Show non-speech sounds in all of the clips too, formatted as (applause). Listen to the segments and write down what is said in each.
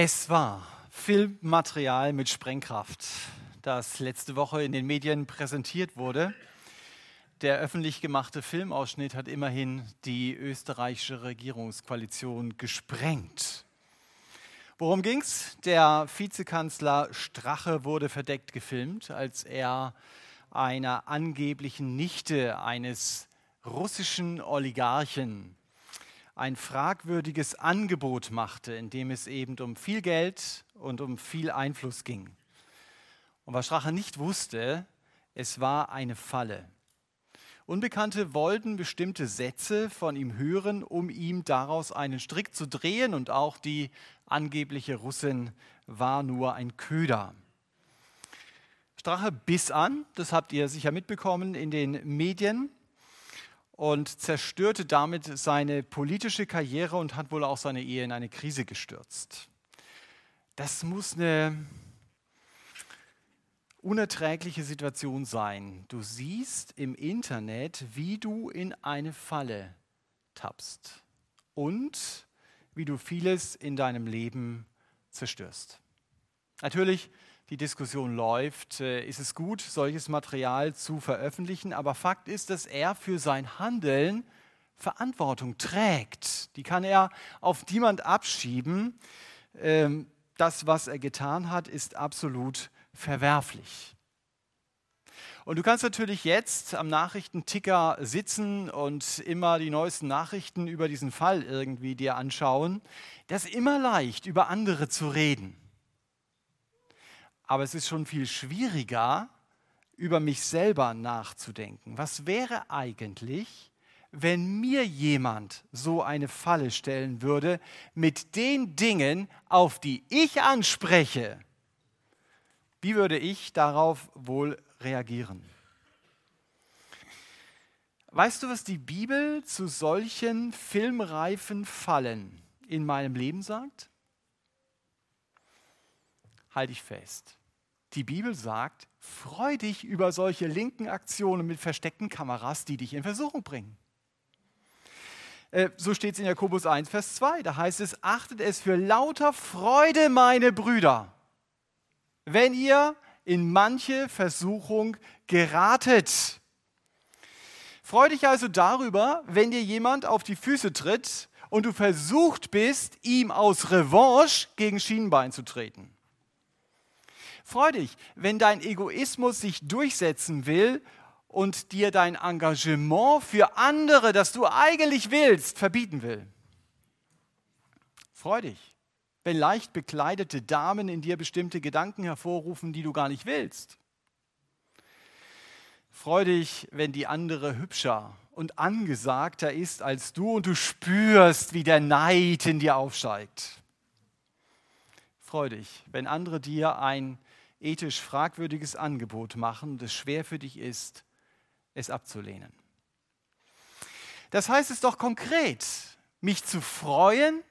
Es war Filmmaterial mit Sprengkraft, das letzte Woche in den Medien präsentiert wurde. Der öffentlich gemachte Filmausschnitt hat immerhin die österreichische Regierungskoalition gesprengt. Worum ging's? Der Vizekanzler Strache wurde verdeckt gefilmt, als er einer angeblichen Nichte eines russischen Oligarchen ein fragwürdiges Angebot machte, in dem es eben um viel Geld und um viel Einfluss ging. Und was Strache nicht wusste, es war eine Falle. Unbekannte wollten bestimmte Sätze von ihm hören, um ihm daraus einen Strick zu drehen und auch die angebliche Russin war nur ein Köder. Strache biss an, das habt ihr sicher mitbekommen in den Medien und zerstörte damit seine politische Karriere und hat wohl auch seine Ehe in eine Krise gestürzt. Das muss eine unerträgliche Situation sein. Du siehst im Internet, wie du in eine Falle tappst und wie du vieles in deinem Leben zerstörst. Natürlich die Diskussion läuft, äh, ist es gut, solches Material zu veröffentlichen. Aber Fakt ist, dass er für sein Handeln Verantwortung trägt. Die kann er auf niemand abschieben. Ähm, das, was er getan hat, ist absolut verwerflich. Und du kannst natürlich jetzt am Nachrichtenticker sitzen und immer die neuesten Nachrichten über diesen Fall irgendwie dir anschauen. Das ist immer leicht, über andere zu reden. Aber es ist schon viel schwieriger, über mich selber nachzudenken. Was wäre eigentlich, wenn mir jemand so eine Falle stellen würde mit den Dingen, auf die ich anspreche? Wie würde ich darauf wohl reagieren? Weißt du, was die Bibel zu solchen filmreifen Fallen in meinem Leben sagt? Halte ich fest. Die Bibel sagt, freu dich über solche linken Aktionen mit versteckten Kameras, die dich in Versuchung bringen. Äh, so steht es in Jakobus 1, Vers 2. Da heißt es, achtet es für lauter Freude, meine Brüder, wenn ihr in manche Versuchung geratet. Freu dich also darüber, wenn dir jemand auf die Füße tritt und du versucht bist, ihm aus Revanche gegen Schienenbein zu treten. Freu dich, wenn dein Egoismus sich durchsetzen will und dir dein Engagement für andere, das du eigentlich willst, verbieten will. Freu dich, wenn leicht bekleidete Damen in dir bestimmte Gedanken hervorrufen, die du gar nicht willst. Freu dich, wenn die andere hübscher und angesagter ist als du und du spürst, wie der Neid in dir aufsteigt. Freu dich, wenn andere dir ein ethisch fragwürdiges Angebot machen es schwer für dich ist, es abzulehnen. Das heißt es doch konkret, mich zu freuen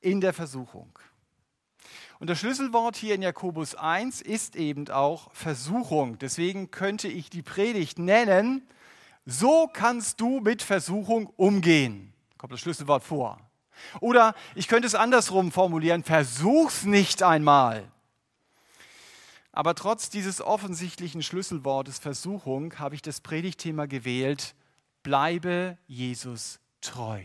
in der Versuchung. Und das Schlüsselwort hier in Jakobus 1 ist eben auch Versuchung. Deswegen könnte ich die Predigt nennen, so kannst du mit Versuchung umgehen. Kommt das Schlüsselwort vor. Oder ich könnte es andersrum formulieren, versuch's nicht einmal. Aber trotz dieses offensichtlichen Schlüsselwortes Versuchung habe ich das Predigtthema gewählt, bleibe Jesus treu.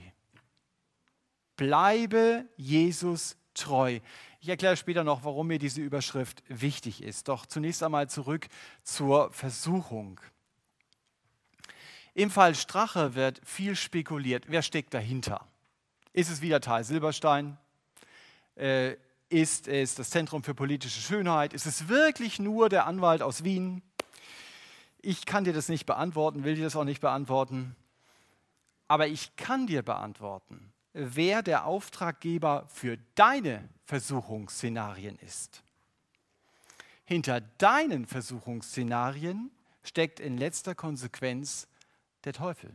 Bleibe Jesus treu. Ich erkläre später noch, warum mir diese Überschrift wichtig ist. Doch zunächst einmal zurück zur Versuchung. Im Fall Strache wird viel spekuliert. Wer steckt dahinter? Ist es wieder Tal Silberstein? Äh, ist es das Zentrum für politische Schönheit? Ist es wirklich nur der Anwalt aus Wien? Ich kann dir das nicht beantworten, will dir das auch nicht beantworten. Aber ich kann dir beantworten, wer der Auftraggeber für deine Versuchungsszenarien ist. Hinter deinen Versuchungsszenarien steckt in letzter Konsequenz der Teufel.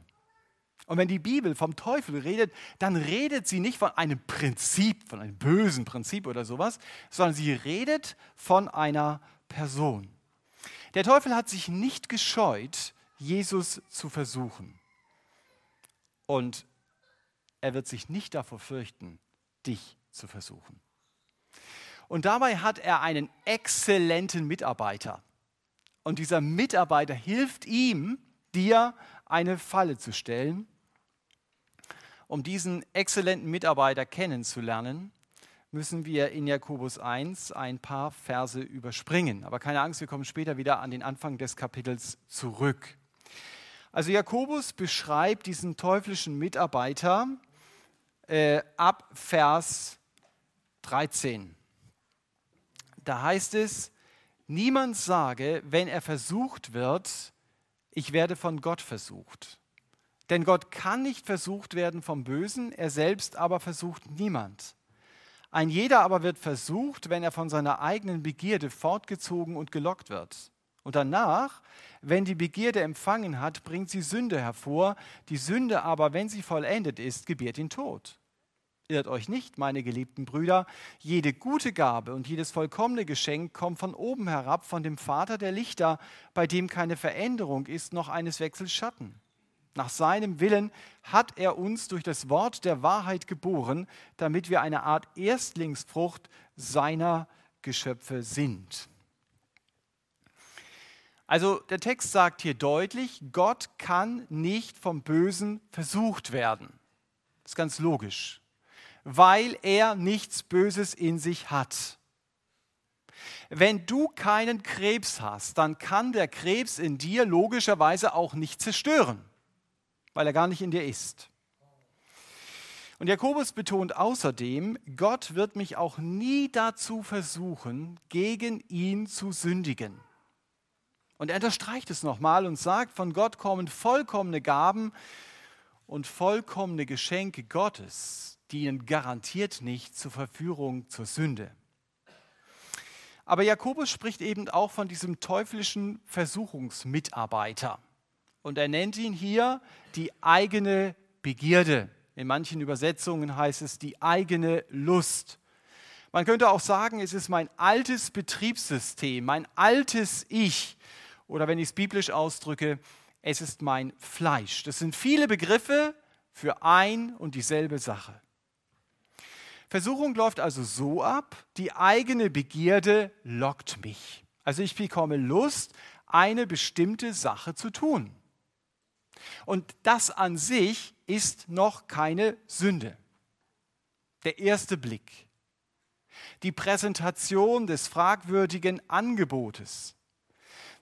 Und wenn die Bibel vom Teufel redet, dann redet sie nicht von einem Prinzip, von einem bösen Prinzip oder sowas, sondern sie redet von einer Person. Der Teufel hat sich nicht gescheut, Jesus zu versuchen. Und er wird sich nicht davor fürchten, dich zu versuchen. Und dabei hat er einen exzellenten Mitarbeiter. Und dieser Mitarbeiter hilft ihm, dir eine Falle zu stellen. Um diesen exzellenten Mitarbeiter kennenzulernen, müssen wir in Jakobus 1 ein paar Verse überspringen. Aber keine Angst, wir kommen später wieder an den Anfang des Kapitels zurück. Also Jakobus beschreibt diesen teuflischen Mitarbeiter äh, ab Vers 13. Da heißt es, niemand sage, wenn er versucht wird, ich werde von Gott versucht. Denn Gott kann nicht versucht werden vom Bösen, er selbst aber versucht niemand. Ein jeder aber wird versucht, wenn er von seiner eigenen Begierde fortgezogen und gelockt wird. Und danach, wenn die Begierde empfangen hat, bringt sie Sünde hervor. Die Sünde aber, wenn sie vollendet ist, gebiert den Tod. Irrt euch nicht, meine geliebten Brüder, jede gute Gabe und jedes vollkommene Geschenk kommt von oben herab, von dem Vater der Lichter, bei dem keine Veränderung ist, noch eines Wechsels Schatten. Nach seinem Willen hat er uns durch das Wort der Wahrheit geboren, damit wir eine Art Erstlingsfrucht seiner Geschöpfe sind. Also der Text sagt hier deutlich, Gott kann nicht vom Bösen versucht werden. Das ist ganz logisch, weil er nichts Böses in sich hat. Wenn du keinen Krebs hast, dann kann der Krebs in dir logischerweise auch nicht zerstören weil er gar nicht in dir ist. Und Jakobus betont außerdem, Gott wird mich auch nie dazu versuchen, gegen ihn zu sündigen. Und er unterstreicht es nochmal und sagt, von Gott kommen vollkommene Gaben und vollkommene Geschenke Gottes, dienen garantiert nicht zur Verführung zur Sünde. Aber Jakobus spricht eben auch von diesem teuflischen Versuchungsmitarbeiter. Und er nennt ihn hier die eigene Begierde. In manchen Übersetzungen heißt es die eigene Lust. Man könnte auch sagen, es ist mein altes Betriebssystem, mein altes Ich. Oder wenn ich es biblisch ausdrücke, es ist mein Fleisch. Das sind viele Begriffe für ein und dieselbe Sache. Versuchung läuft also so ab, die eigene Begierde lockt mich. Also ich bekomme Lust, eine bestimmte Sache zu tun. Und das an sich ist noch keine Sünde. Der erste Blick. Die Präsentation des fragwürdigen Angebotes.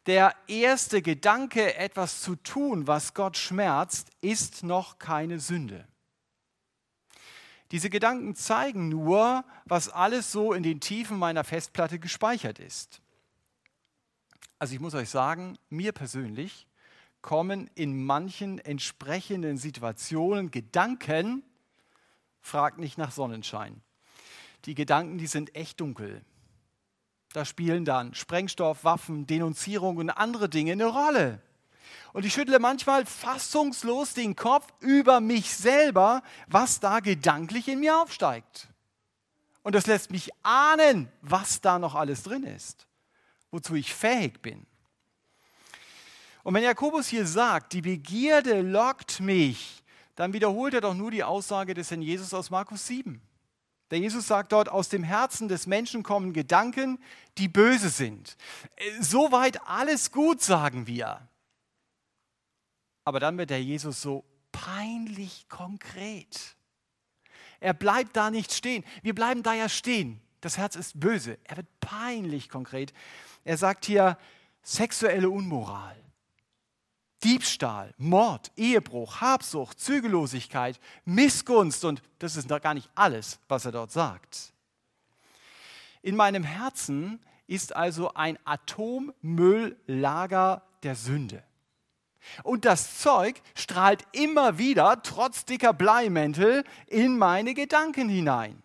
Der erste Gedanke, etwas zu tun, was Gott schmerzt, ist noch keine Sünde. Diese Gedanken zeigen nur, was alles so in den Tiefen meiner Festplatte gespeichert ist. Also ich muss euch sagen, mir persönlich kommen in manchen entsprechenden Situationen Gedanken, fragt nicht nach Sonnenschein. Die Gedanken, die sind echt dunkel. Da spielen dann Sprengstoff, Waffen, Denunzierung und andere Dinge eine Rolle. Und ich schüttle manchmal fassungslos den Kopf über mich selber, was da gedanklich in mir aufsteigt. Und das lässt mich ahnen, was da noch alles drin ist, wozu ich fähig bin. Und wenn Jakobus hier sagt, die Begierde lockt mich, dann wiederholt er doch nur die Aussage des Herrn Jesus aus Markus 7. Der Jesus sagt dort, aus dem Herzen des Menschen kommen Gedanken, die böse sind. Soweit alles gut, sagen wir. Aber dann wird der Jesus so peinlich konkret. Er bleibt da nicht stehen. Wir bleiben da ja stehen. Das Herz ist böse. Er wird peinlich konkret. Er sagt hier sexuelle Unmoral. Diebstahl, Mord, Ehebruch, Habsucht, Zügellosigkeit, Missgunst und das ist gar nicht alles, was er dort sagt. In meinem Herzen ist also ein Atommülllager der Sünde. Und das Zeug strahlt immer wieder, trotz dicker Bleimäntel, in meine Gedanken hinein.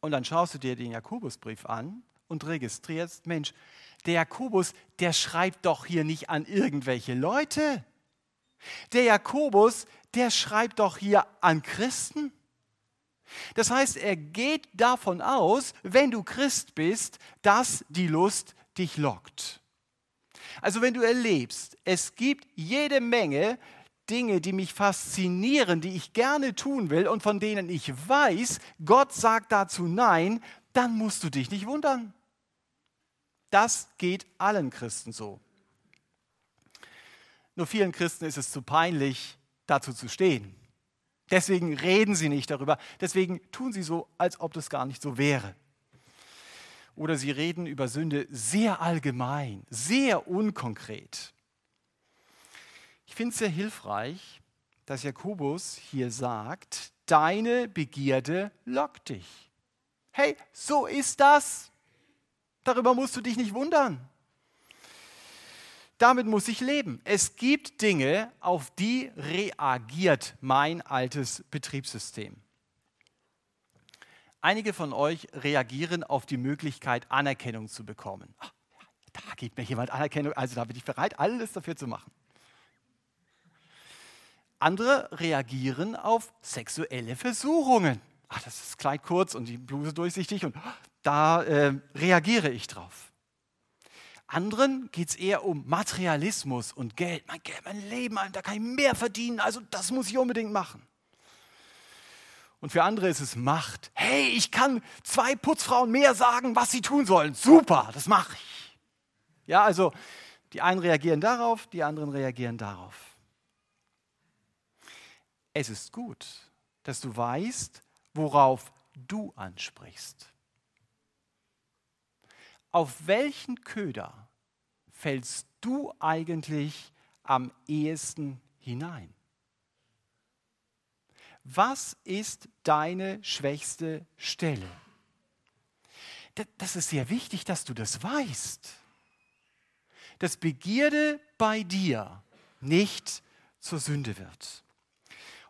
Und dann schaust du dir den Jakobusbrief an und registrierst, Mensch, der Jakobus, der schreibt doch hier nicht an irgendwelche Leute. Der Jakobus, der schreibt doch hier an Christen. Das heißt, er geht davon aus, wenn du Christ bist, dass die Lust dich lockt. Also wenn du erlebst, es gibt jede Menge Dinge, die mich faszinieren, die ich gerne tun will und von denen ich weiß, Gott sagt dazu Nein, dann musst du dich nicht wundern. Das geht allen Christen so. Nur vielen Christen ist es zu peinlich, dazu zu stehen. Deswegen reden sie nicht darüber. Deswegen tun sie so, als ob das gar nicht so wäre. Oder sie reden über Sünde sehr allgemein, sehr unkonkret. Ich finde es sehr hilfreich, dass Jakobus hier sagt, deine Begierde lockt dich. Hey, so ist das. Darüber musst du dich nicht wundern. Damit muss ich leben. Es gibt Dinge, auf die reagiert mein altes Betriebssystem. Einige von euch reagieren auf die Möglichkeit, Anerkennung zu bekommen. Ach, da gibt mir jemand Anerkennung, also da bin ich bereit, alles dafür zu machen. Andere reagieren auf sexuelle Versuchungen. Ach, das ist Kleid kurz und die Bluse durchsichtig und da äh, reagiere ich drauf. Anderen geht es eher um Materialismus und Geld. Mein, Geld, mein Leben, da kann ich mehr verdienen, also das muss ich unbedingt machen. Und für andere ist es Macht. Hey, ich kann zwei Putzfrauen mehr sagen, was sie tun sollen. Super, das mache ich. Ja, also die einen reagieren darauf, die anderen reagieren darauf. Es ist gut, dass du weißt, worauf du ansprichst. Auf welchen Köder fällst du eigentlich am ehesten hinein? Was ist deine schwächste Stelle? Das ist sehr wichtig, dass du das weißt. Dass Begierde bei dir nicht zur Sünde wird.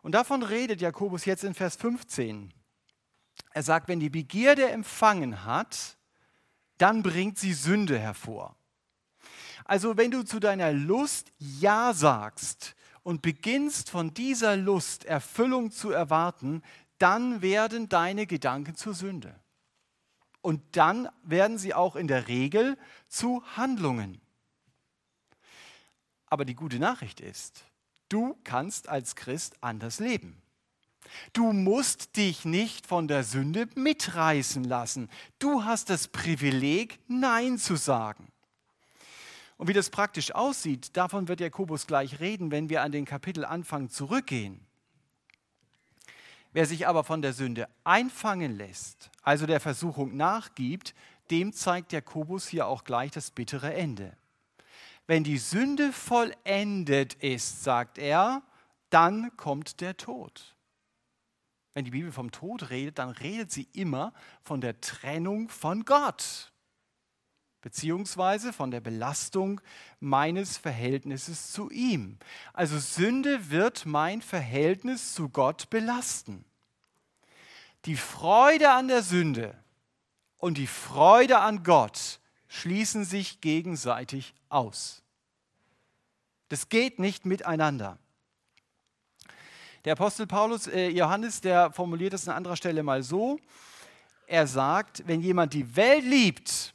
Und davon redet Jakobus jetzt in Vers 15. Er sagt, wenn die Begierde empfangen hat, dann bringt sie Sünde hervor. Also wenn du zu deiner Lust Ja sagst, und beginnst von dieser Lust Erfüllung zu erwarten, dann werden deine Gedanken zur Sünde. Und dann werden sie auch in der Regel zu Handlungen. Aber die gute Nachricht ist, du kannst als Christ anders leben. Du musst dich nicht von der Sünde mitreißen lassen. Du hast das Privileg, Nein zu sagen. Und wie das praktisch aussieht, davon wird Jakobus gleich reden, wenn wir an den Kapitelanfang zurückgehen. Wer sich aber von der Sünde einfangen lässt, also der Versuchung nachgibt, dem zeigt Jakobus hier auch gleich das bittere Ende. Wenn die Sünde vollendet ist, sagt er, dann kommt der Tod. Wenn die Bibel vom Tod redet, dann redet sie immer von der Trennung von Gott beziehungsweise von der Belastung meines Verhältnisses zu ihm. Also Sünde wird mein Verhältnis zu Gott belasten. Die Freude an der Sünde und die Freude an Gott schließen sich gegenseitig aus. Das geht nicht miteinander. Der Apostel Paulus, äh, Johannes, der formuliert es an anderer Stelle mal so. Er sagt, wenn jemand die Welt liebt,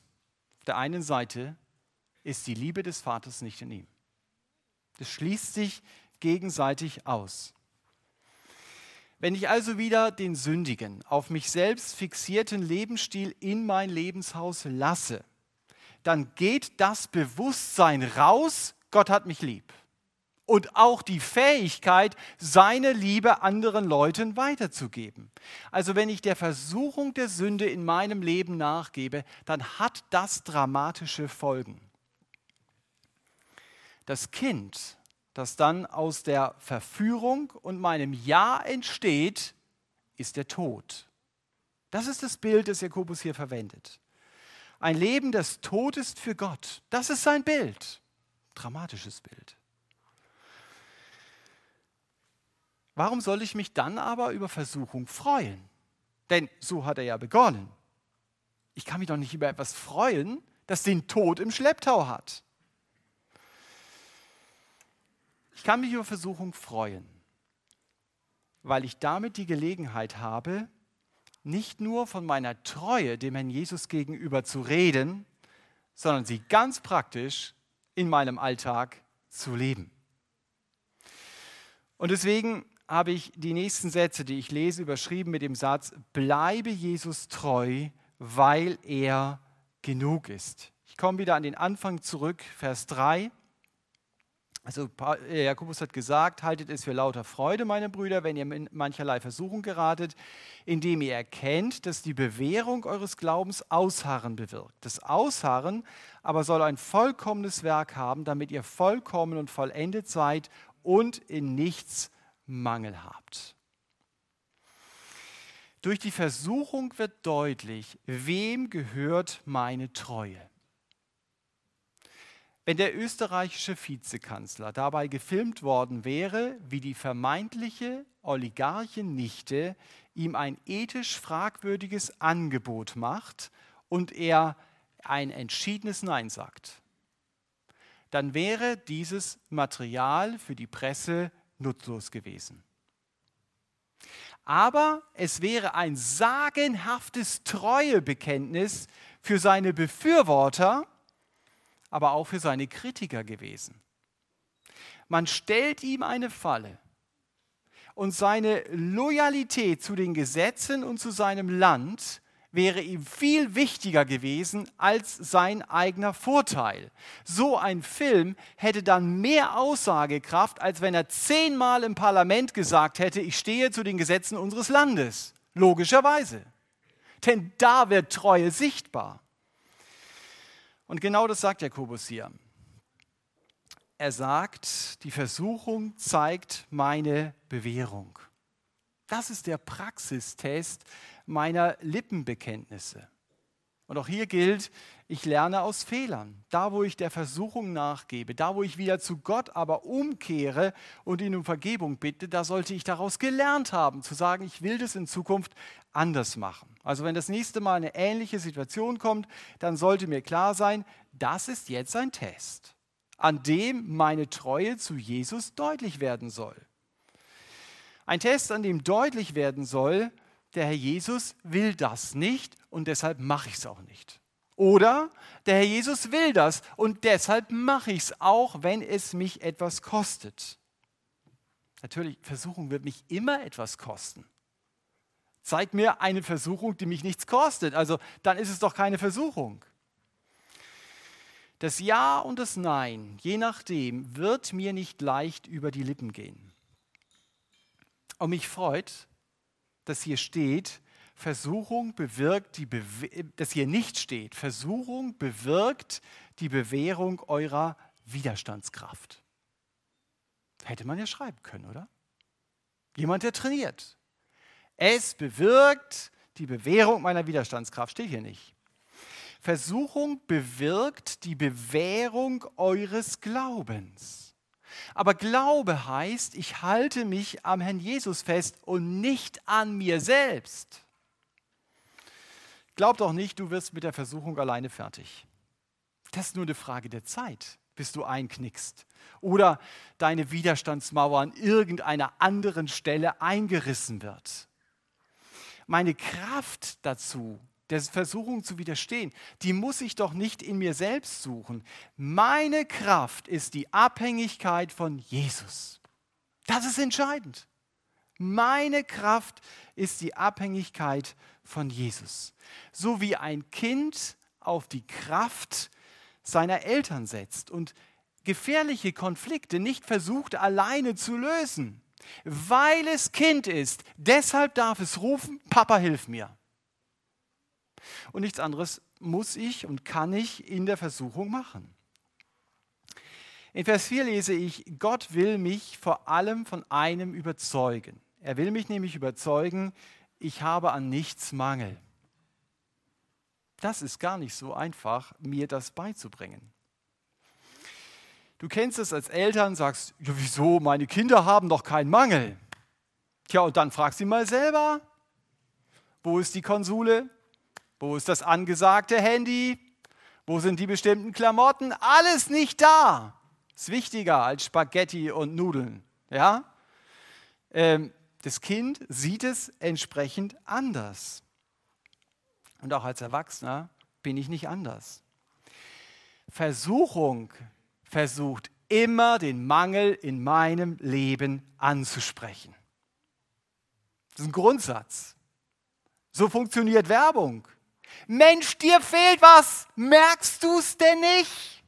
der einen Seite ist die Liebe des Vaters nicht in ihm. Das schließt sich gegenseitig aus. Wenn ich also wieder den sündigen, auf mich selbst fixierten Lebensstil in mein Lebenshaus lasse, dann geht das Bewusstsein raus, Gott hat mich lieb und auch die Fähigkeit, seine Liebe anderen Leuten weiterzugeben. Also wenn ich der Versuchung der Sünde in meinem Leben nachgebe, dann hat das dramatische Folgen. Das Kind, das dann aus der Verführung und meinem Ja entsteht, ist der Tod. Das ist das Bild, das Jakobus hier verwendet. Ein Leben, das tot ist für Gott. Das ist sein Bild. Dramatisches Bild. Warum soll ich mich dann aber über Versuchung freuen? Denn so hat er ja begonnen. Ich kann mich doch nicht über etwas freuen, das den Tod im Schlepptau hat. Ich kann mich über Versuchung freuen, weil ich damit die Gelegenheit habe, nicht nur von meiner Treue dem Herrn Jesus gegenüber zu reden, sondern sie ganz praktisch in meinem Alltag zu leben. Und deswegen habe ich die nächsten Sätze, die ich lese, überschrieben mit dem Satz, bleibe Jesus treu, weil er genug ist. Ich komme wieder an den Anfang zurück, Vers 3. Also äh, Jakobus hat gesagt, haltet es für lauter Freude, meine Brüder, wenn ihr in mancherlei Versuchung geratet, indem ihr erkennt, dass die Bewährung eures Glaubens Ausharren bewirkt. Das Ausharren aber soll ein vollkommenes Werk haben, damit ihr vollkommen und vollendet seid und in nichts Mangel habt. Durch die Versuchung wird deutlich, wem gehört meine Treue. Wenn der österreichische Vizekanzler dabei gefilmt worden wäre, wie die vermeintliche Oligarchennichte ihm ein ethisch fragwürdiges Angebot macht und er ein entschiedenes Nein sagt, dann wäre dieses Material für die Presse nutzlos gewesen. Aber es wäre ein sagenhaftes Treuebekenntnis für seine Befürworter, aber auch für seine Kritiker gewesen. Man stellt ihm eine Falle und seine Loyalität zu den Gesetzen und zu seinem Land wäre ihm viel wichtiger gewesen als sein eigener Vorteil. So ein Film hätte dann mehr Aussagekraft, als wenn er zehnmal im Parlament gesagt hätte, ich stehe zu den Gesetzen unseres Landes. Logischerweise. Denn da wird Treue sichtbar. Und genau das sagt Jakobus hier. Er sagt, die Versuchung zeigt meine Bewährung. Das ist der Praxistest meiner Lippenbekenntnisse. Und auch hier gilt, ich lerne aus Fehlern. Da, wo ich der Versuchung nachgebe, da, wo ich wieder zu Gott aber umkehre und ihn um Vergebung bitte, da sollte ich daraus gelernt haben, zu sagen, ich will das in Zukunft anders machen. Also wenn das nächste Mal eine ähnliche Situation kommt, dann sollte mir klar sein, das ist jetzt ein Test, an dem meine Treue zu Jesus deutlich werden soll. Ein Test, an dem deutlich werden soll, der Herr Jesus will das nicht und deshalb mache ich es auch nicht. Oder der Herr Jesus will das und deshalb mache ich es auch, wenn es mich etwas kostet. Natürlich, Versuchung wird mich immer etwas kosten. Zeig mir eine Versuchung, die mich nichts kostet. Also dann ist es doch keine Versuchung. Das Ja und das Nein, je nachdem, wird mir nicht leicht über die Lippen gehen. Und mich freut, dass hier steht, Versuchung bewirkt die, Bewe dass hier nicht steht, Versuchung bewirkt die Bewährung eurer Widerstandskraft. Hätte man ja schreiben können, oder? Jemand, der trainiert. Es bewirkt die Bewährung meiner Widerstandskraft, steht hier nicht. Versuchung bewirkt die Bewährung eures Glaubens. Aber Glaube heißt, ich halte mich am Herrn Jesus fest und nicht an mir selbst. Glaub doch nicht, du wirst mit der Versuchung alleine fertig. Das ist nur eine Frage der Zeit, bis du einknickst oder deine Widerstandsmauer an irgendeiner anderen Stelle eingerissen wird. Meine Kraft dazu der Versuchung zu widerstehen, die muss ich doch nicht in mir selbst suchen. Meine Kraft ist die Abhängigkeit von Jesus. Das ist entscheidend. Meine Kraft ist die Abhängigkeit von Jesus. So wie ein Kind auf die Kraft seiner Eltern setzt und gefährliche Konflikte nicht versucht alleine zu lösen, weil es Kind ist. Deshalb darf es rufen, Papa, hilf mir. Und nichts anderes muss ich und kann ich in der Versuchung machen. In Vers 4 lese ich, Gott will mich vor allem von einem überzeugen. Er will mich nämlich überzeugen, ich habe an nichts Mangel. Das ist gar nicht so einfach, mir das beizubringen. Du kennst es als Eltern, sagst, ja, wieso, meine Kinder haben doch keinen Mangel. Tja, und dann fragst du mal selber, wo ist die Konsole? Wo ist das angesagte Handy? Wo sind die bestimmten Klamotten? Alles nicht da. Ist wichtiger als Spaghetti und Nudeln. Ja? Ähm, das Kind sieht es entsprechend anders. Und auch als Erwachsener bin ich nicht anders. Versuchung versucht immer den Mangel in meinem Leben anzusprechen. Das ist ein Grundsatz. So funktioniert Werbung. Mensch, dir fehlt was. Merkst du es denn nicht?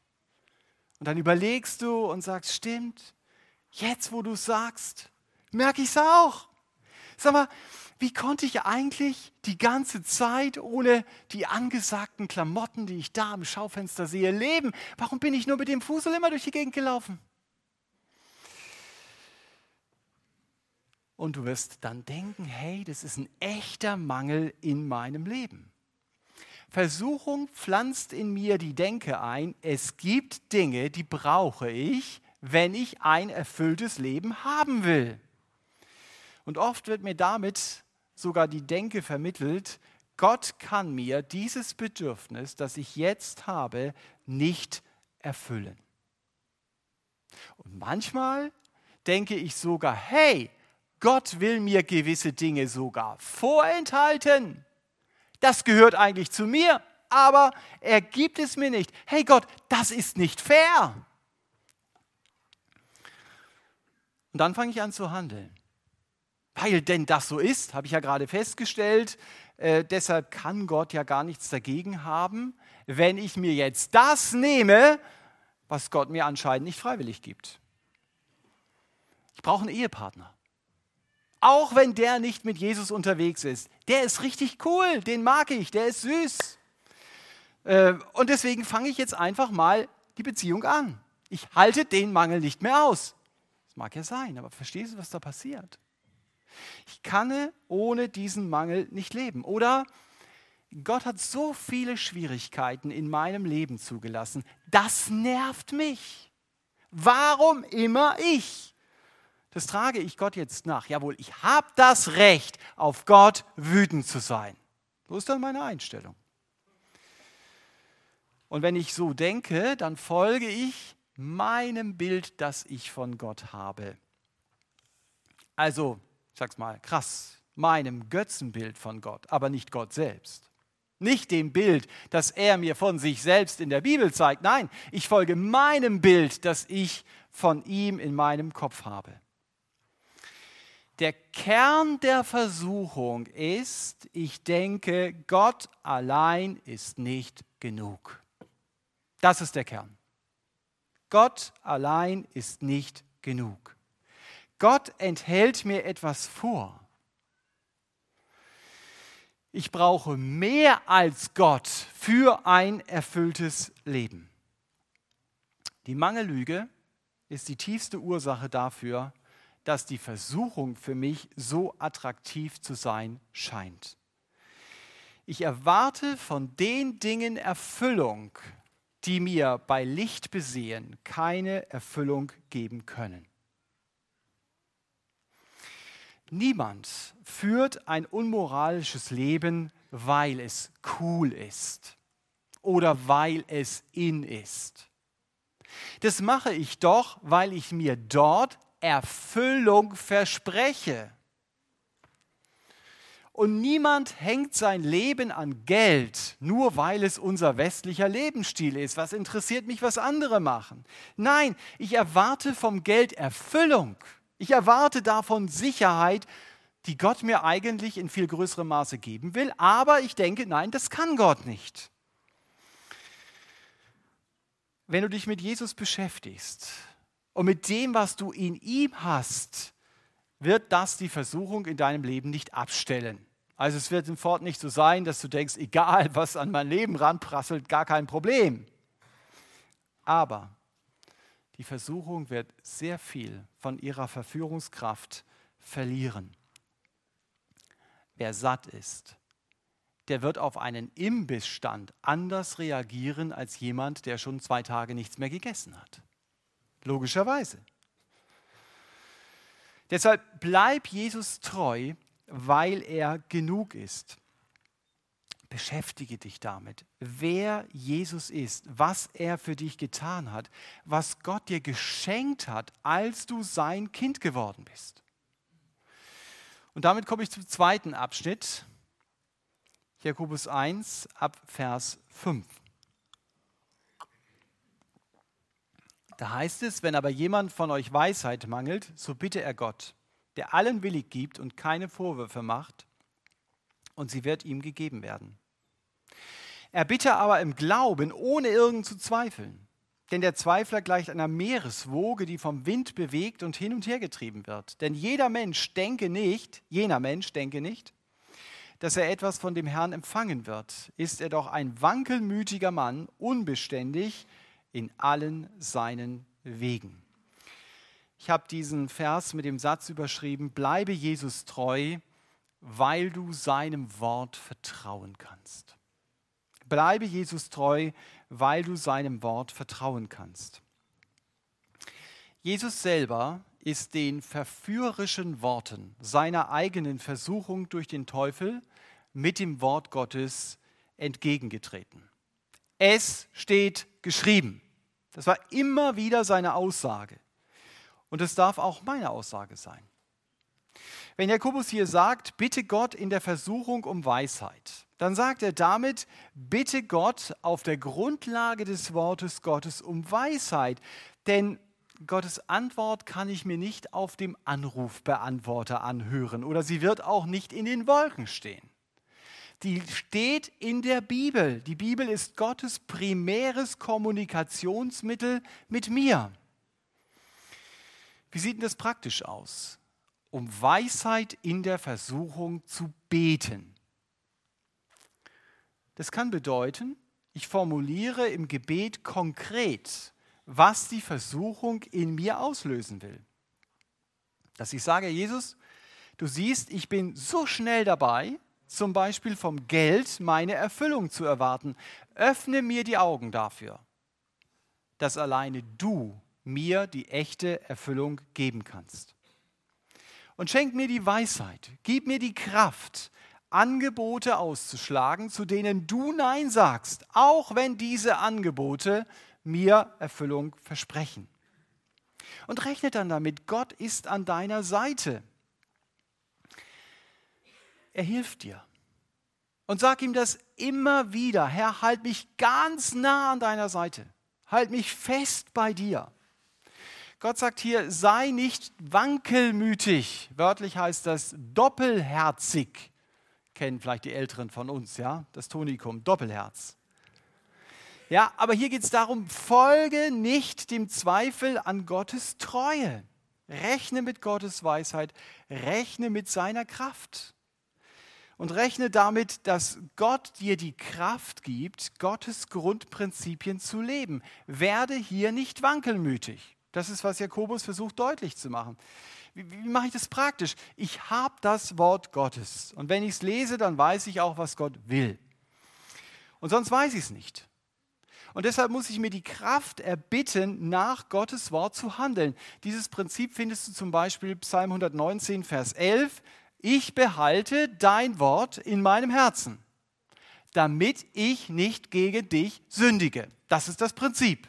Und dann überlegst du und sagst, stimmt, jetzt wo du es sagst, merke ich es auch. Sag mal, wie konnte ich eigentlich die ganze Zeit ohne die angesagten Klamotten, die ich da im Schaufenster sehe, leben? Warum bin ich nur mit dem Fußel immer durch die Gegend gelaufen? Und du wirst dann denken, hey, das ist ein echter Mangel in meinem Leben. Versuchung pflanzt in mir die Denke ein, es gibt Dinge, die brauche ich, wenn ich ein erfülltes Leben haben will. Und oft wird mir damit sogar die Denke vermittelt, Gott kann mir dieses Bedürfnis, das ich jetzt habe, nicht erfüllen. Und manchmal denke ich sogar, hey, Gott will mir gewisse Dinge sogar vorenthalten. Das gehört eigentlich zu mir, aber er gibt es mir nicht. Hey Gott, das ist nicht fair. Und dann fange ich an zu handeln. Weil denn das so ist, habe ich ja gerade festgestellt. Äh, deshalb kann Gott ja gar nichts dagegen haben, wenn ich mir jetzt das nehme, was Gott mir anscheinend nicht freiwillig gibt. Ich brauche einen Ehepartner. Auch wenn der nicht mit Jesus unterwegs ist. Der ist richtig cool, den mag ich, der ist süß. Äh, und deswegen fange ich jetzt einfach mal die Beziehung an. Ich halte den Mangel nicht mehr aus. Das mag ja sein, aber verstehst du, was da passiert? Ich kann ohne diesen Mangel nicht leben. Oder Gott hat so viele Schwierigkeiten in meinem Leben zugelassen. Das nervt mich. Warum immer ich? Das trage ich Gott jetzt nach. Jawohl, ich habe das Recht, auf Gott wütend zu sein. So ist dann meine Einstellung. Und wenn ich so denke, dann folge ich meinem Bild, das ich von Gott habe. Also sag's mal, krass, meinem Götzenbild von Gott, aber nicht Gott selbst. Nicht dem Bild, das er mir von sich selbst in der Bibel zeigt. Nein, ich folge meinem Bild, das ich von ihm in meinem Kopf habe. Der Kern der Versuchung ist, ich denke, Gott allein ist nicht genug. Das ist der Kern. Gott allein ist nicht genug. Gott enthält mir etwas vor. Ich brauche mehr als Gott für ein erfülltes Leben. Die Mangellüge ist die tiefste Ursache dafür, dass die Versuchung für mich so attraktiv zu sein scheint. Ich erwarte von den Dingen Erfüllung, die mir bei Licht besehen keine Erfüllung geben können. Niemand führt ein unmoralisches Leben, weil es cool ist oder weil es in ist. Das mache ich doch, weil ich mir dort Erfüllung verspreche. Und niemand hängt sein Leben an Geld, nur weil es unser westlicher Lebensstil ist. Was interessiert mich, was andere machen? Nein, ich erwarte vom Geld Erfüllung. Ich erwarte davon Sicherheit, die Gott mir eigentlich in viel größerem Maße geben will, aber ich denke, nein, das kann Gott nicht. Wenn du dich mit Jesus beschäftigst und mit dem, was du in ihm hast, wird das die Versuchung in deinem Leben nicht abstellen. Also es wird sofort nicht so sein, dass du denkst, egal (laughs) was an mein Leben ranprasselt, gar kein Problem. Aber die Versuchung wird sehr viel von ihrer Verführungskraft verlieren. Wer satt ist, der wird auf einen Imbissstand anders reagieren als jemand, der schon zwei Tage nichts mehr gegessen hat. Logischerweise. Deshalb bleib Jesus treu, weil er genug ist. Beschäftige dich damit, wer Jesus ist, was er für dich getan hat, was Gott dir geschenkt hat, als du sein Kind geworden bist. Und damit komme ich zum zweiten Abschnitt, Jakobus 1 ab Vers 5. Da heißt es, wenn aber jemand von euch Weisheit mangelt, so bitte er Gott, der allen willig gibt und keine Vorwürfe macht, und sie wird ihm gegeben werden. Er bitte aber im Glauben, ohne irgend zu zweifeln. Denn der Zweifler gleicht einer Meereswoge, die vom Wind bewegt und hin und her getrieben wird. Denn jeder Mensch denke nicht, jener Mensch denke nicht, dass er etwas von dem Herrn empfangen wird. Ist er doch ein wankelmütiger Mann, unbeständig in allen seinen Wegen. Ich habe diesen Vers mit dem Satz überschrieben, bleibe Jesus treu, weil du seinem Wort vertrauen kannst. Bleibe Jesus treu, weil du seinem Wort vertrauen kannst. Jesus selber ist den verführerischen Worten seiner eigenen Versuchung durch den Teufel mit dem Wort Gottes entgegengetreten. Es steht geschrieben. Das war immer wieder seine Aussage. Und es darf auch meine Aussage sein. Wenn Jakobus hier sagt, bitte Gott in der Versuchung um Weisheit, dann sagt er damit, bitte Gott auf der Grundlage des Wortes Gottes um Weisheit. Denn Gottes Antwort kann ich mir nicht auf dem Anrufbeantworter anhören oder sie wird auch nicht in den Wolken stehen. Die steht in der Bibel. Die Bibel ist Gottes primäres Kommunikationsmittel mit mir. Wie sieht denn das praktisch aus? Um Weisheit in der Versuchung zu beten. Das kann bedeuten, ich formuliere im Gebet konkret, was die Versuchung in mir auslösen will. Dass ich sage, Jesus, du siehst, ich bin so schnell dabei, zum Beispiel vom Geld meine Erfüllung zu erwarten. Öffne mir die Augen dafür, dass alleine du mir die echte Erfüllung geben kannst. Und schenk mir die Weisheit, gib mir die Kraft, Angebote auszuschlagen, zu denen du Nein sagst, auch wenn diese Angebote mir Erfüllung versprechen. Und rechne dann damit, Gott ist an deiner Seite. Er hilft dir. Und sag ihm das immer wieder. Herr, halt mich ganz nah an deiner Seite. Halt mich fest bei dir. Gott sagt hier, sei nicht wankelmütig. Wörtlich heißt das doppelherzig. Kennen vielleicht die Älteren von uns, ja? Das Tonikum, Doppelherz. Ja, aber hier geht es darum, folge nicht dem Zweifel an Gottes Treue. Rechne mit Gottes Weisheit, rechne mit seiner Kraft. Und rechne damit, dass Gott dir die Kraft gibt, Gottes Grundprinzipien zu leben. Werde hier nicht wankelmütig. Das ist, was Jakobus versucht deutlich zu machen. Wie, wie mache ich das praktisch? Ich habe das Wort Gottes. Und wenn ich es lese, dann weiß ich auch, was Gott will. Und sonst weiß ich es nicht. Und deshalb muss ich mir die Kraft erbitten, nach Gottes Wort zu handeln. Dieses Prinzip findest du zum Beispiel Psalm 119, Vers 11. Ich behalte dein Wort in meinem Herzen, damit ich nicht gegen dich sündige. Das ist das Prinzip.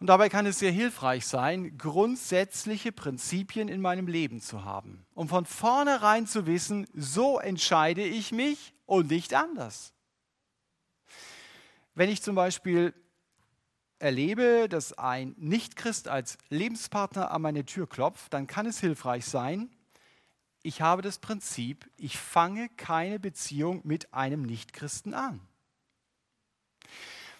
Und dabei kann es sehr hilfreich sein, grundsätzliche Prinzipien in meinem Leben zu haben, um von vornherein zu wissen, so entscheide ich mich und nicht anders. Wenn ich zum Beispiel erlebe, dass ein Nichtchrist als Lebenspartner an meine Tür klopft, dann kann es hilfreich sein, ich habe das Prinzip, ich fange keine Beziehung mit einem Nichtchristen an.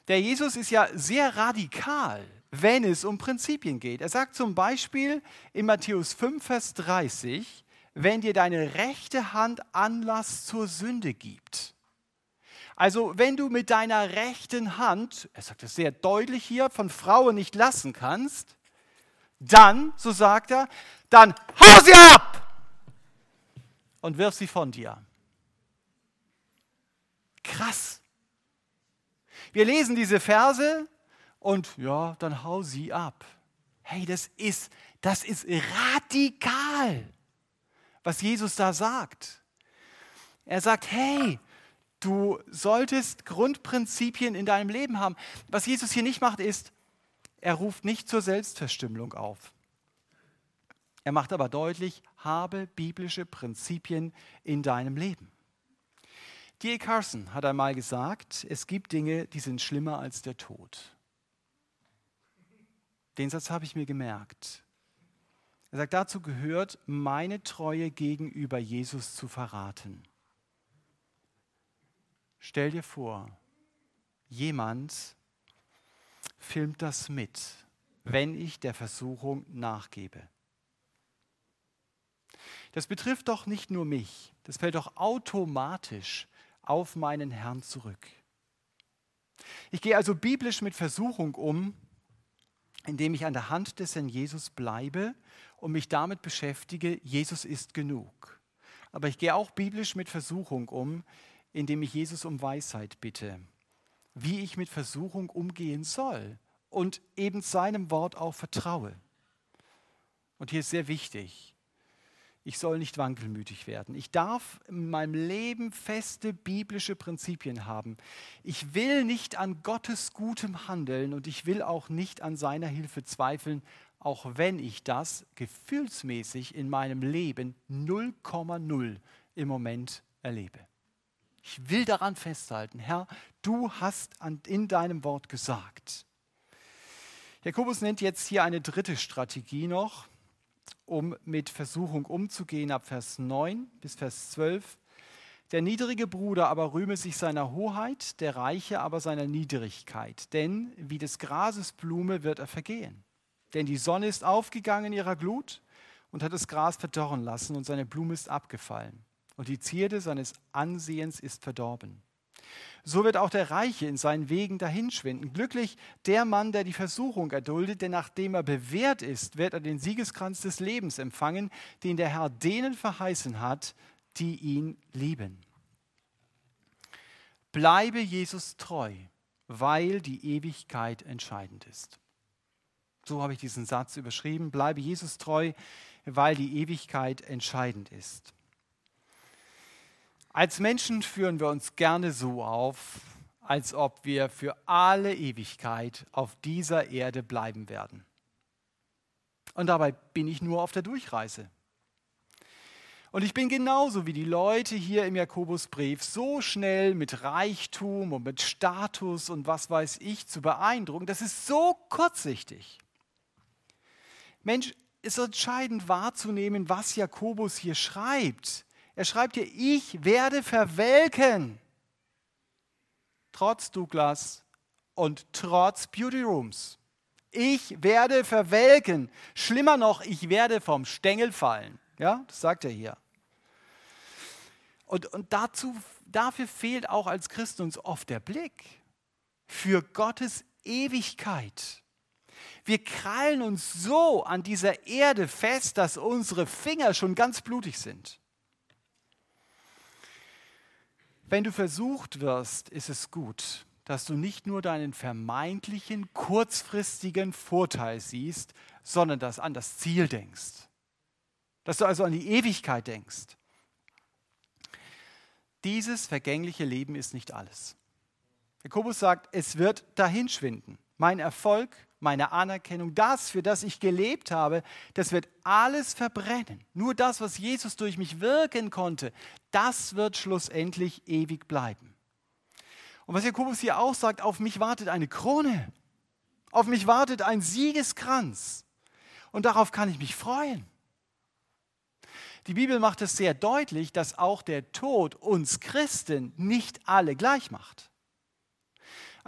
Der Jesus ist ja sehr radikal wenn es um Prinzipien geht. Er sagt zum Beispiel in Matthäus 5, Vers 30, wenn dir deine rechte Hand Anlass zur Sünde gibt. Also wenn du mit deiner rechten Hand, er sagt es sehr deutlich hier, von Frauen nicht lassen kannst, dann, so sagt er, dann hau sie ab und wirf sie von dir. Krass. Wir lesen diese Verse und ja, dann hau sie ab. Hey, das ist, das ist radikal, was Jesus da sagt. Er sagt, hey, du solltest Grundprinzipien in deinem Leben haben. Was Jesus hier nicht macht, ist, er ruft nicht zur Selbstverstümmelung auf. Er macht aber deutlich, habe biblische Prinzipien in deinem Leben. D.A. Carson hat einmal gesagt, es gibt Dinge, die sind schlimmer als der Tod. Den Satz habe ich mir gemerkt. Er sagt, dazu gehört, meine Treue gegenüber Jesus zu verraten. Stell dir vor, jemand filmt das mit, wenn ich der Versuchung nachgebe. Das betrifft doch nicht nur mich, das fällt doch automatisch auf meinen Herrn zurück. Ich gehe also biblisch mit Versuchung um, indem ich an der Hand des Herrn Jesus bleibe und mich damit beschäftige, Jesus ist genug. Aber ich gehe auch biblisch mit Versuchung um, indem ich Jesus um Weisheit bitte, wie ich mit Versuchung umgehen soll und eben seinem Wort auch vertraue. Und hier ist sehr wichtig, ich soll nicht wankelmütig werden. Ich darf in meinem Leben feste biblische Prinzipien haben. Ich will nicht an Gottes gutem Handeln und ich will auch nicht an seiner Hilfe zweifeln, auch wenn ich das gefühlsmäßig in meinem Leben 0,0 im Moment erlebe. Ich will daran festhalten, Herr, du hast in deinem Wort gesagt. Jakobus nennt jetzt hier eine dritte Strategie noch, um mit Versuchung umzugehen, ab Vers 9 bis Vers 12. Der niedrige Bruder aber rühme sich seiner Hoheit, der Reiche aber seiner Niedrigkeit. Denn wie des Grases Blume wird er vergehen. Denn die Sonne ist aufgegangen in ihrer Glut und hat das Gras verdorren lassen und seine Blume ist abgefallen. Und die Zierde seines Ansehens ist verdorben. So wird auch der Reiche in seinen Wegen dahinschwinden. Glücklich der Mann, der die Versuchung erduldet, denn nachdem er bewährt ist, wird er den Siegeskranz des Lebens empfangen, den der Herr denen verheißen hat, die ihn lieben. Bleibe Jesus treu, weil die Ewigkeit entscheidend ist. So habe ich diesen Satz überschrieben. Bleibe Jesus treu, weil die Ewigkeit entscheidend ist. Als Menschen führen wir uns gerne so auf, als ob wir für alle Ewigkeit auf dieser Erde bleiben werden. Und dabei bin ich nur auf der Durchreise. Und ich bin genauso wie die Leute hier im Jakobusbrief so schnell mit Reichtum und mit Status und was weiß ich zu beeindrucken. Das ist so kurzsichtig. Mensch, es ist entscheidend wahrzunehmen, was Jakobus hier schreibt. Er schreibt hier, ich werde verwelken. Trotz Douglas und trotz Beauty Rooms. Ich werde verwelken. Schlimmer noch, ich werde vom Stängel fallen. Ja, das sagt er hier. Und, und dazu, dafür fehlt auch als Christen uns oft der Blick für Gottes Ewigkeit. Wir krallen uns so an dieser Erde fest, dass unsere Finger schon ganz blutig sind. Wenn du versucht wirst, ist es gut, dass du nicht nur deinen vermeintlichen kurzfristigen Vorteil siehst, sondern dass an das Ziel denkst. Dass du also an die Ewigkeit denkst. Dieses vergängliche Leben ist nicht alles. Jakobus sagt, es wird dahinschwinden. Mein Erfolg, meine Anerkennung, das, für das ich gelebt habe, das wird alles verbrennen. Nur das, was Jesus durch mich wirken konnte, das wird schlussendlich ewig bleiben. Und was Jakobus hier auch sagt, auf mich wartet eine Krone, auf mich wartet ein Siegeskranz und darauf kann ich mich freuen. Die Bibel macht es sehr deutlich, dass auch der Tod uns Christen nicht alle gleich macht.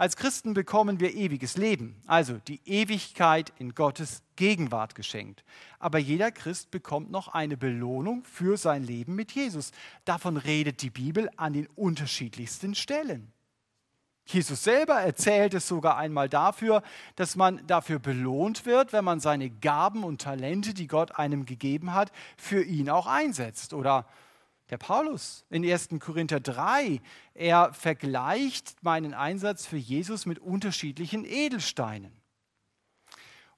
Als Christen bekommen wir ewiges Leben, also die Ewigkeit in Gottes Gegenwart geschenkt. Aber jeder Christ bekommt noch eine Belohnung für sein Leben mit Jesus. Davon redet die Bibel an den unterschiedlichsten Stellen. Jesus selber erzählt es sogar einmal dafür, dass man dafür belohnt wird, wenn man seine Gaben und Talente, die Gott einem gegeben hat, für ihn auch einsetzt. Oder der Paulus in 1. Korinther 3, er vergleicht meinen Einsatz für Jesus mit unterschiedlichen Edelsteinen.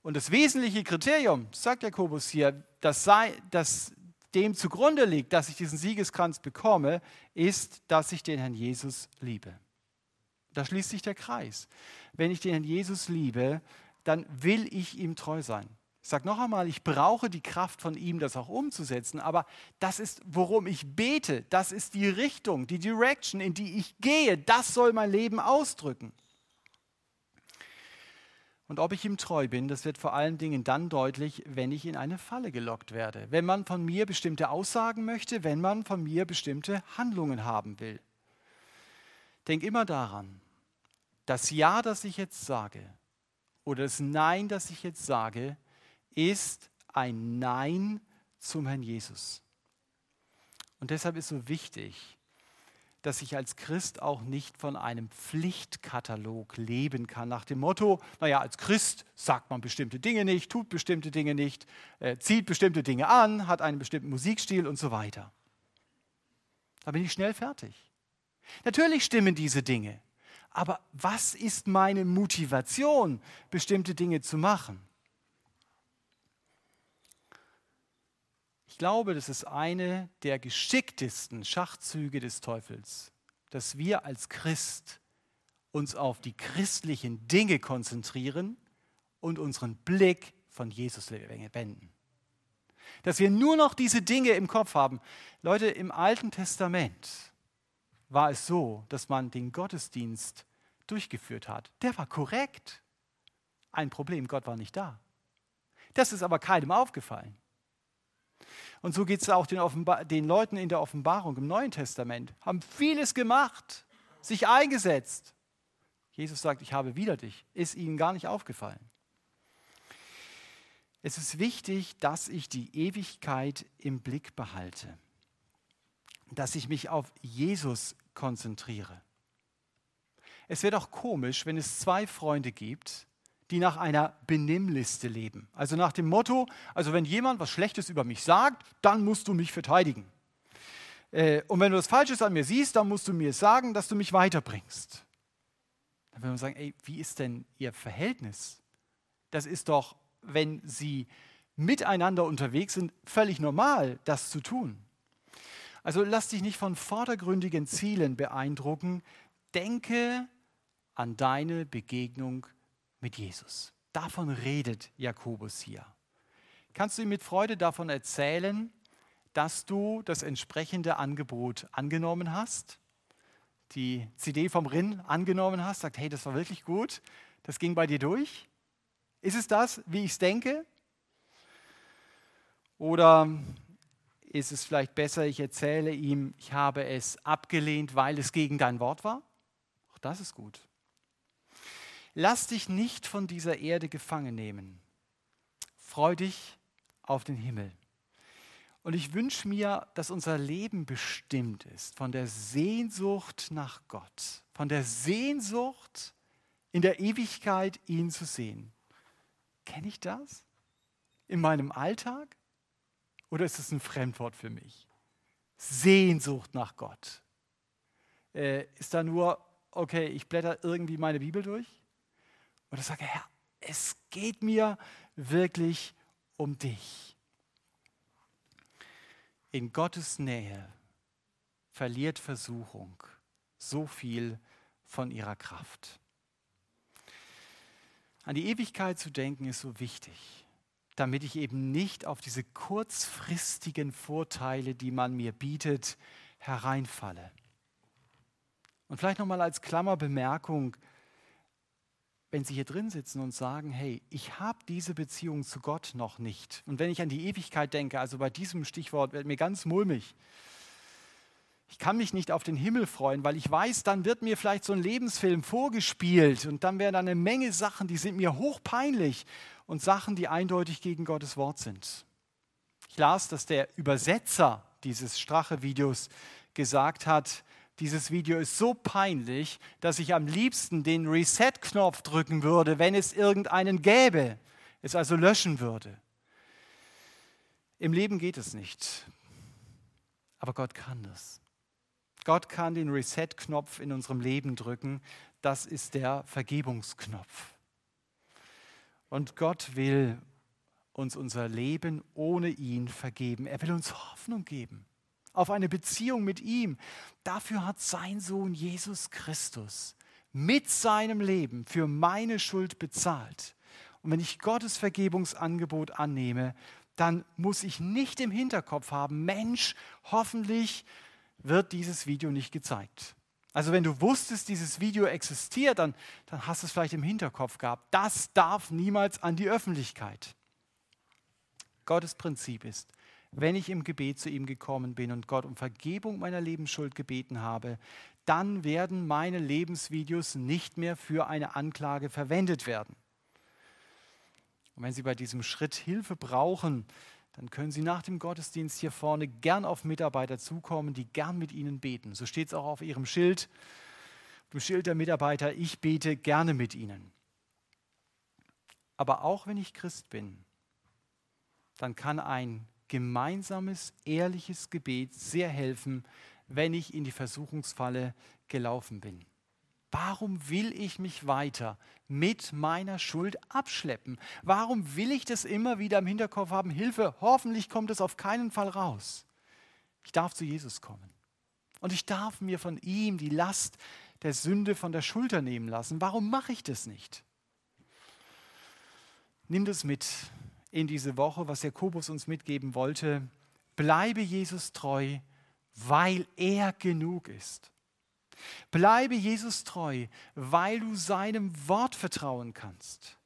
Und das wesentliche Kriterium, sagt Jakobus hier, das, sei, das dem zugrunde liegt, dass ich diesen Siegeskranz bekomme, ist, dass ich den Herrn Jesus liebe. Da schließt sich der Kreis. Wenn ich den Herrn Jesus liebe, dann will ich ihm treu sein. Ich sage noch einmal, ich brauche die Kraft von ihm, das auch umzusetzen, aber das ist, worum ich bete, das ist die Richtung, die Direction, in die ich gehe, das soll mein Leben ausdrücken. Und ob ich ihm treu bin, das wird vor allen Dingen dann deutlich, wenn ich in eine Falle gelockt werde. Wenn man von mir bestimmte Aussagen möchte, wenn man von mir bestimmte Handlungen haben will. Denk immer daran, das Ja, das ich jetzt sage, oder das Nein, das ich jetzt sage, ist ein Nein zum Herrn Jesus. Und deshalb ist so wichtig, dass ich als Christ auch nicht von einem Pflichtkatalog leben kann, nach dem Motto, naja, als Christ sagt man bestimmte Dinge nicht, tut bestimmte Dinge nicht, äh, zieht bestimmte Dinge an, hat einen bestimmten Musikstil und so weiter. Da bin ich schnell fertig. Natürlich stimmen diese Dinge, aber was ist meine Motivation, bestimmte Dinge zu machen? Ich glaube, das ist eine der geschicktesten Schachzüge des Teufels, dass wir als Christ uns auf die christlichen Dinge konzentrieren und unseren Blick von Jesus wenden. Dass wir nur noch diese Dinge im Kopf haben. Leute, im Alten Testament war es so, dass man den Gottesdienst durchgeführt hat. Der war korrekt. Ein Problem, Gott war nicht da. Das ist aber keinem aufgefallen. Und so geht es auch den, den Leuten in der Offenbarung im Neuen Testament. Haben vieles gemacht, sich eingesetzt. Jesus sagt, ich habe wieder dich. Ist ihnen gar nicht aufgefallen. Es ist wichtig, dass ich die Ewigkeit im Blick behalte. Dass ich mich auf Jesus konzentriere. Es wäre doch komisch, wenn es zwei Freunde gibt, die nach einer Benimmliste leben. Also nach dem Motto, also wenn jemand was Schlechtes über mich sagt, dann musst du mich verteidigen. Äh, und wenn du was Falsches an mir siehst, dann musst du mir sagen, dass du mich weiterbringst. Dann würde man sagen, ey, wie ist denn ihr Verhältnis? Das ist doch, wenn sie miteinander unterwegs sind, völlig normal, das zu tun. Also lass dich nicht von vordergründigen Zielen beeindrucken. Denke an deine Begegnung mit Jesus. Davon redet Jakobus hier. Kannst du ihm mit Freude davon erzählen, dass du das entsprechende Angebot angenommen hast? Die CD vom Rinn angenommen hast, sagt, hey, das war wirklich gut, das ging bei dir durch? Ist es das, wie ich es denke? Oder ist es vielleicht besser, ich erzähle ihm, ich habe es abgelehnt, weil es gegen dein Wort war? Auch das ist gut. Lass dich nicht von dieser Erde gefangen nehmen. Freu dich auf den Himmel. Und ich wünsche mir, dass unser Leben bestimmt ist von der Sehnsucht nach Gott, von der Sehnsucht in der Ewigkeit ihn zu sehen. Kenne ich das? In meinem Alltag? Oder ist es ein Fremdwort für mich? Sehnsucht nach Gott. Äh, ist da nur, okay, ich blätter irgendwie meine Bibel durch? Oder sage, Herr, es geht mir wirklich um dich. In Gottes Nähe verliert Versuchung so viel von ihrer Kraft. An die Ewigkeit zu denken ist so wichtig, damit ich eben nicht auf diese kurzfristigen Vorteile, die man mir bietet, hereinfalle. Und vielleicht nochmal als Klammerbemerkung, wenn Sie hier drin sitzen und sagen, hey, ich habe diese Beziehung zu Gott noch nicht. Und wenn ich an die Ewigkeit denke, also bei diesem Stichwort wird mir ganz mulmig. Ich kann mich nicht auf den Himmel freuen, weil ich weiß, dann wird mir vielleicht so ein Lebensfilm vorgespielt und dann werden eine Menge Sachen, die sind mir hochpeinlich und Sachen, die eindeutig gegen Gottes Wort sind. Ich las, dass der Übersetzer dieses Strache-Videos gesagt hat, dieses Video ist so peinlich, dass ich am liebsten den Reset-Knopf drücken würde, wenn es irgendeinen gäbe, es also löschen würde. Im Leben geht es nicht, aber Gott kann das. Gott kann den Reset-Knopf in unserem Leben drücken. Das ist der Vergebungsknopf. Und Gott will uns unser Leben ohne ihn vergeben. Er will uns Hoffnung geben auf eine Beziehung mit ihm. Dafür hat sein Sohn Jesus Christus mit seinem Leben für meine Schuld bezahlt. Und wenn ich Gottes Vergebungsangebot annehme, dann muss ich nicht im Hinterkopf haben, Mensch, hoffentlich wird dieses Video nicht gezeigt. Also wenn du wusstest, dieses Video existiert, dann, dann hast du es vielleicht im Hinterkopf gehabt. Das darf niemals an die Öffentlichkeit. Gottes Prinzip ist, wenn ich im Gebet zu ihm gekommen bin und Gott um Vergebung meiner Lebensschuld gebeten habe, dann werden meine Lebensvideos nicht mehr für eine Anklage verwendet werden. Und wenn Sie bei diesem Schritt Hilfe brauchen, dann können Sie nach dem Gottesdienst hier vorne gern auf Mitarbeiter zukommen, die gern mit Ihnen beten. So steht es auch auf Ihrem Schild, dem Schild der Mitarbeiter, ich bete gerne mit Ihnen. Aber auch wenn ich Christ bin, dann kann ein gemeinsames, ehrliches Gebet sehr helfen, wenn ich in die Versuchungsfalle gelaufen bin. Warum will ich mich weiter mit meiner Schuld abschleppen? Warum will ich das immer wieder im Hinterkopf haben? Hilfe, hoffentlich kommt es auf keinen Fall raus. Ich darf zu Jesus kommen. Und ich darf mir von ihm die Last der Sünde von der Schulter nehmen lassen. Warum mache ich das nicht? Nimm das mit in diese Woche, was Jakobus uns mitgeben wollte. Bleibe Jesus treu, weil er genug ist. Bleibe Jesus treu, weil du seinem Wort vertrauen kannst.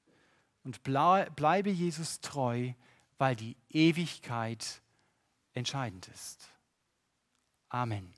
Und bleibe Jesus treu, weil die Ewigkeit entscheidend ist. Amen.